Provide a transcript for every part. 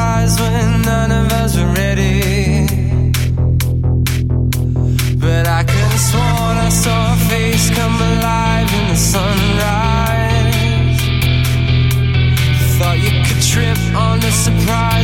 surprise when none of us were ready. But I could have sworn I saw a face come alive in the sunrise. Thought you could trip on the surprise.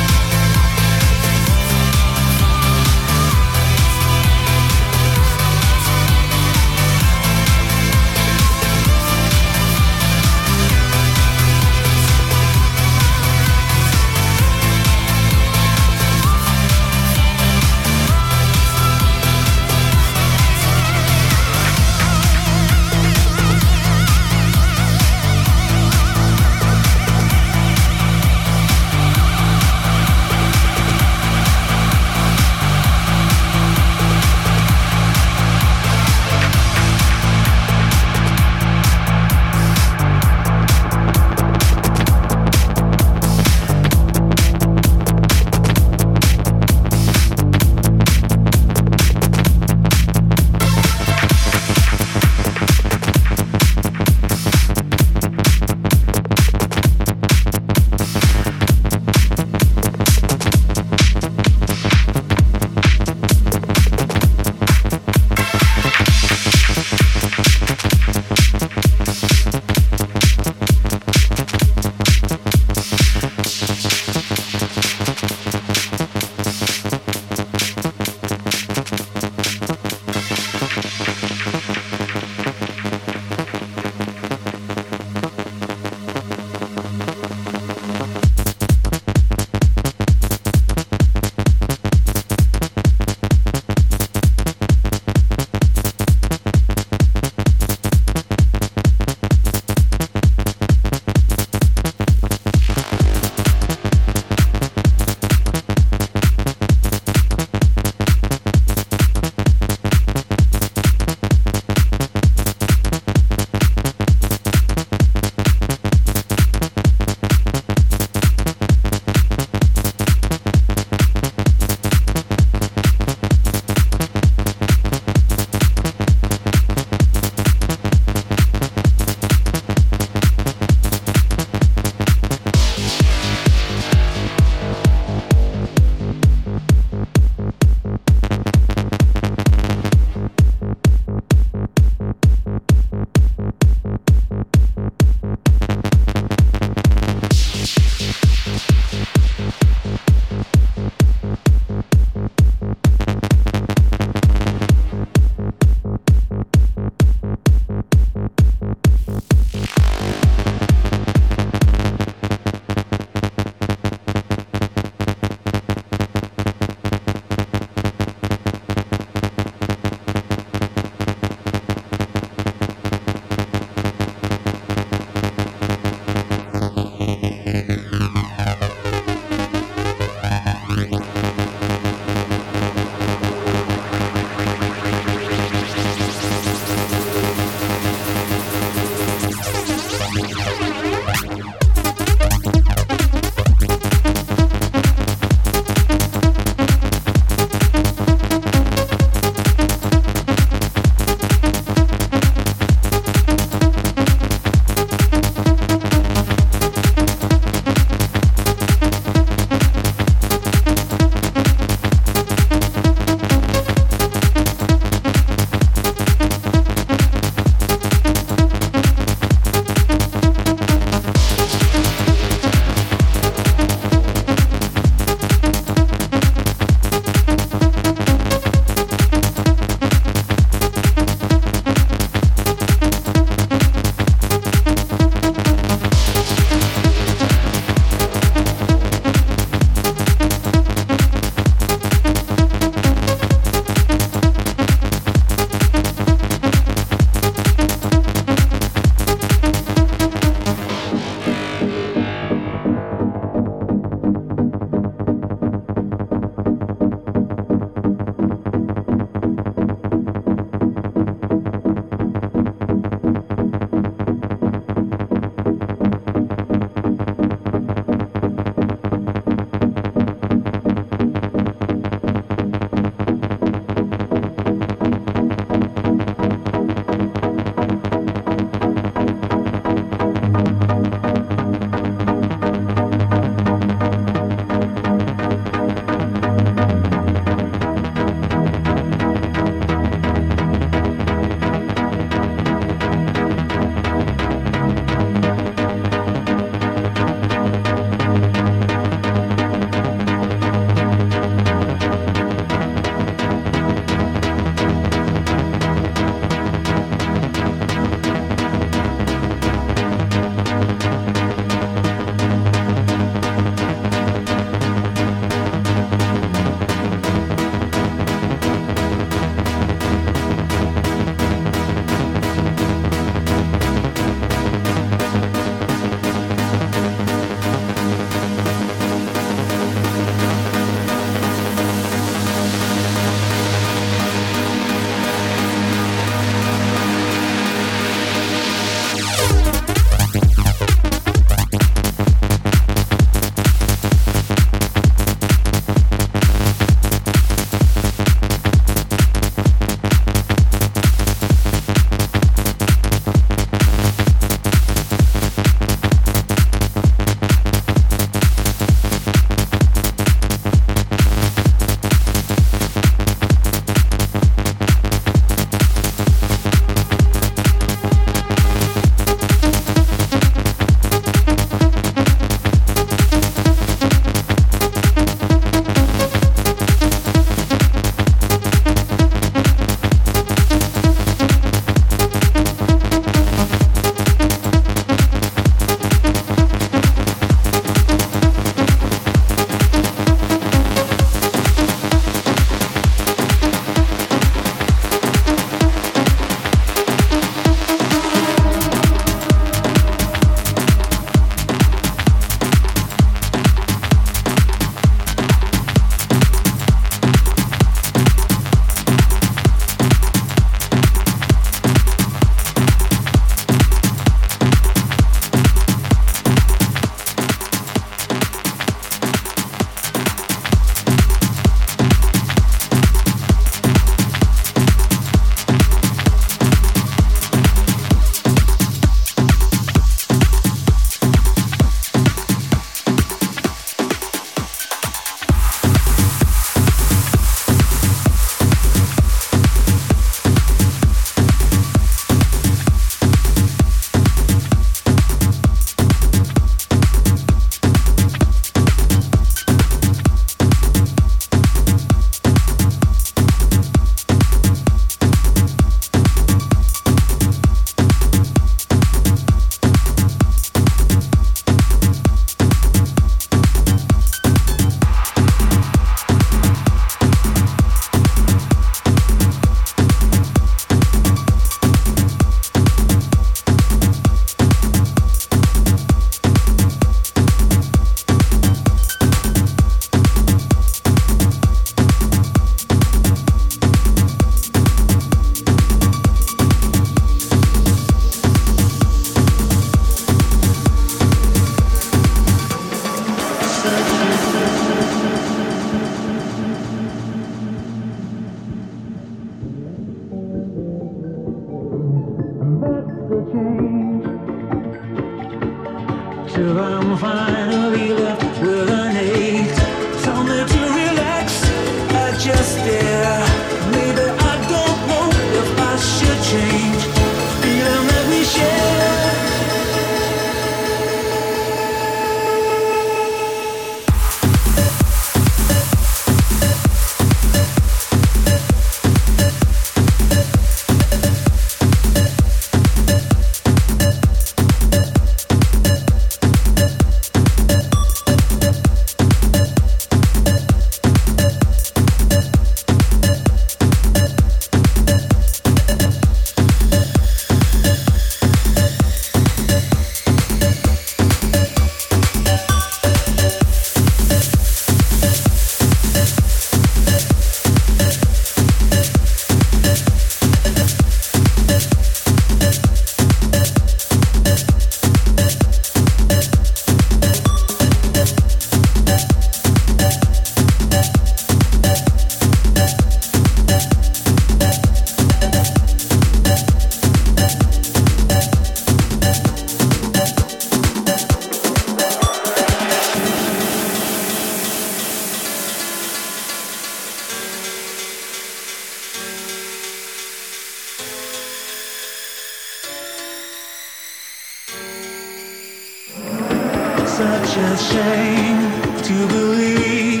such a shame to believe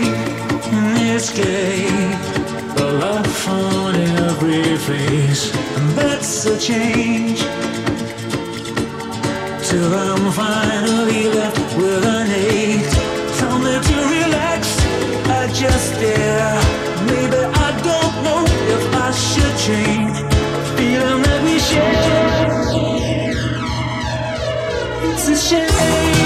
in escape. The love on every face, and that's a change. Till I'm finally left with an ache. Tell me to relax, I just dare. Maybe I don't know if I should change. Feeling that we share. It's a shame.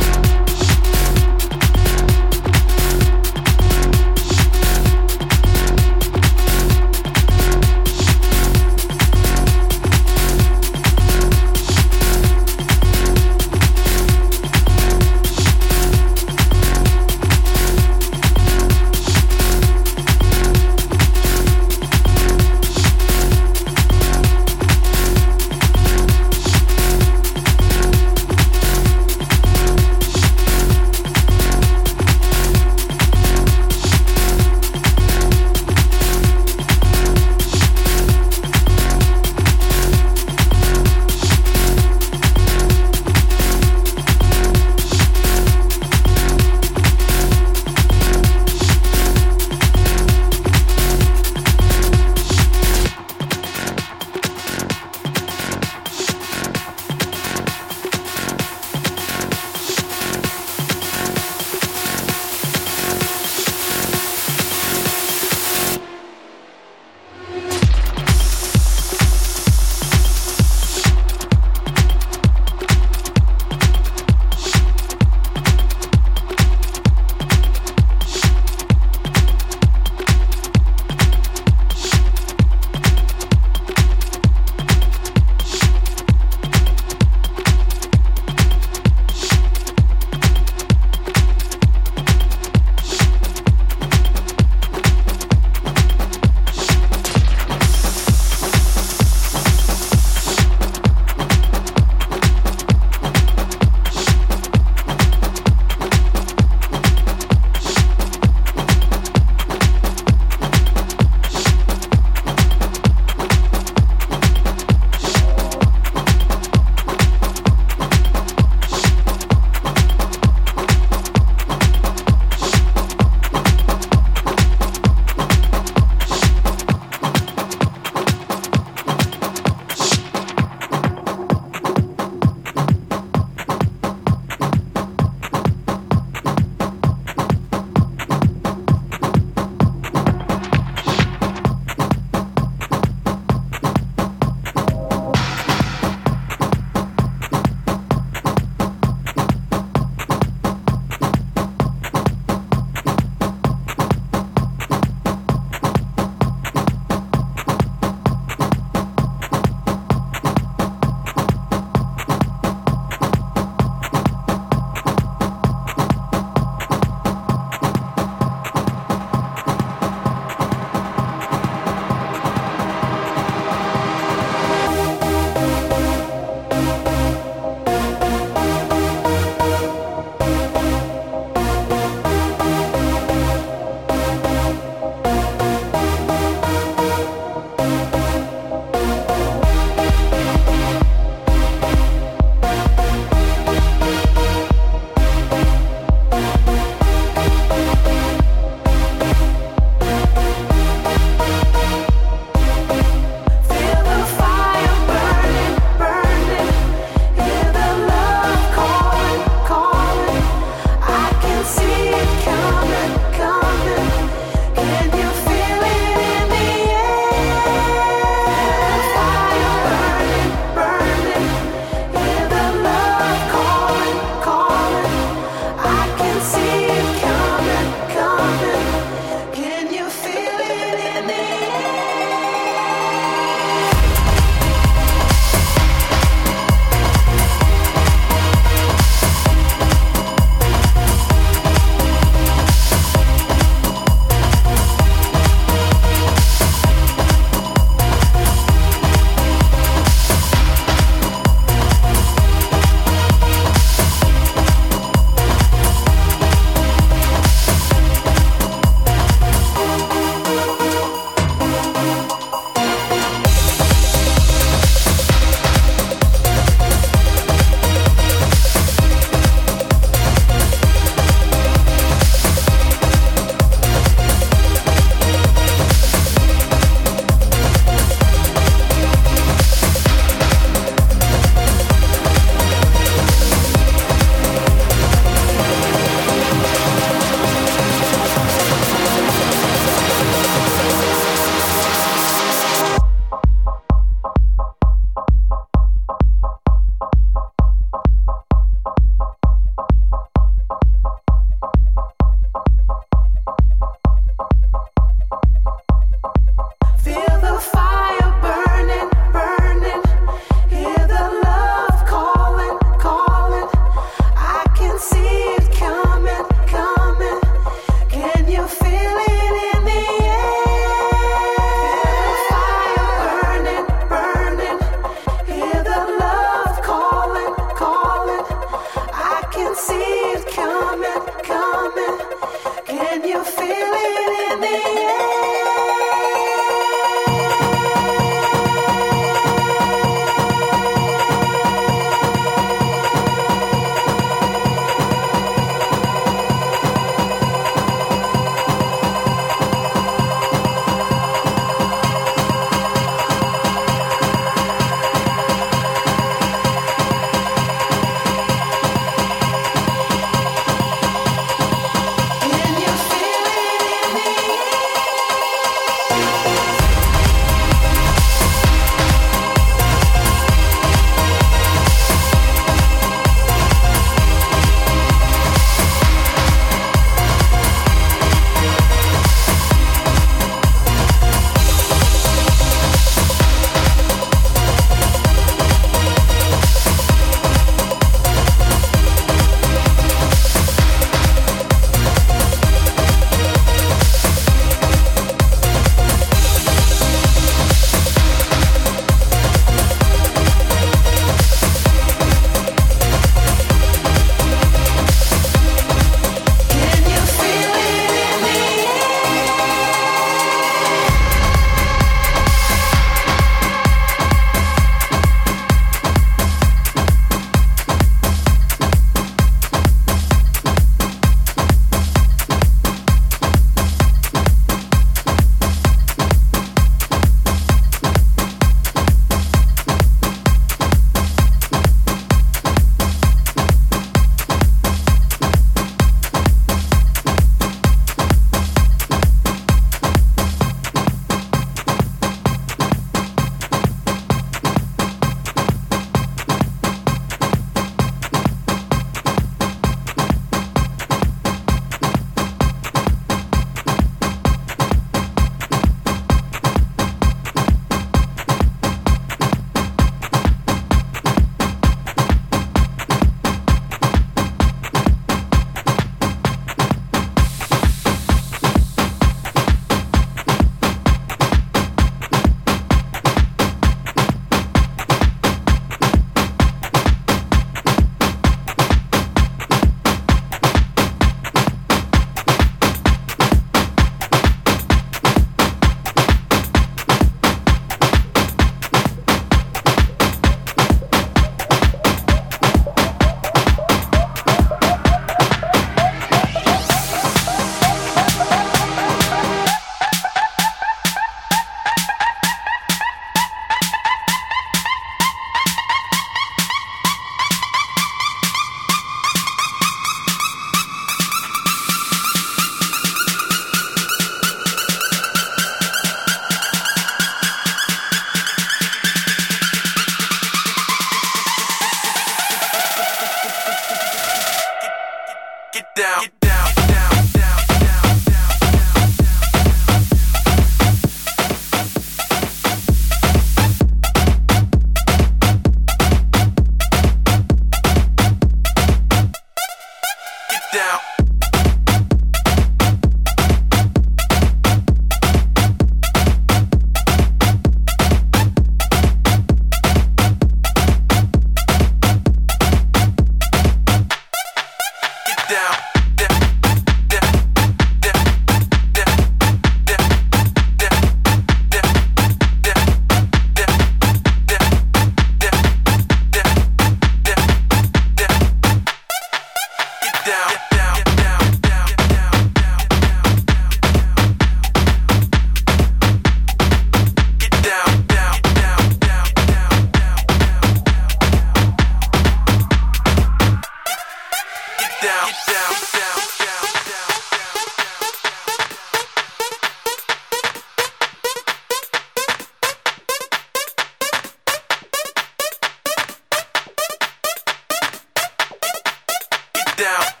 down.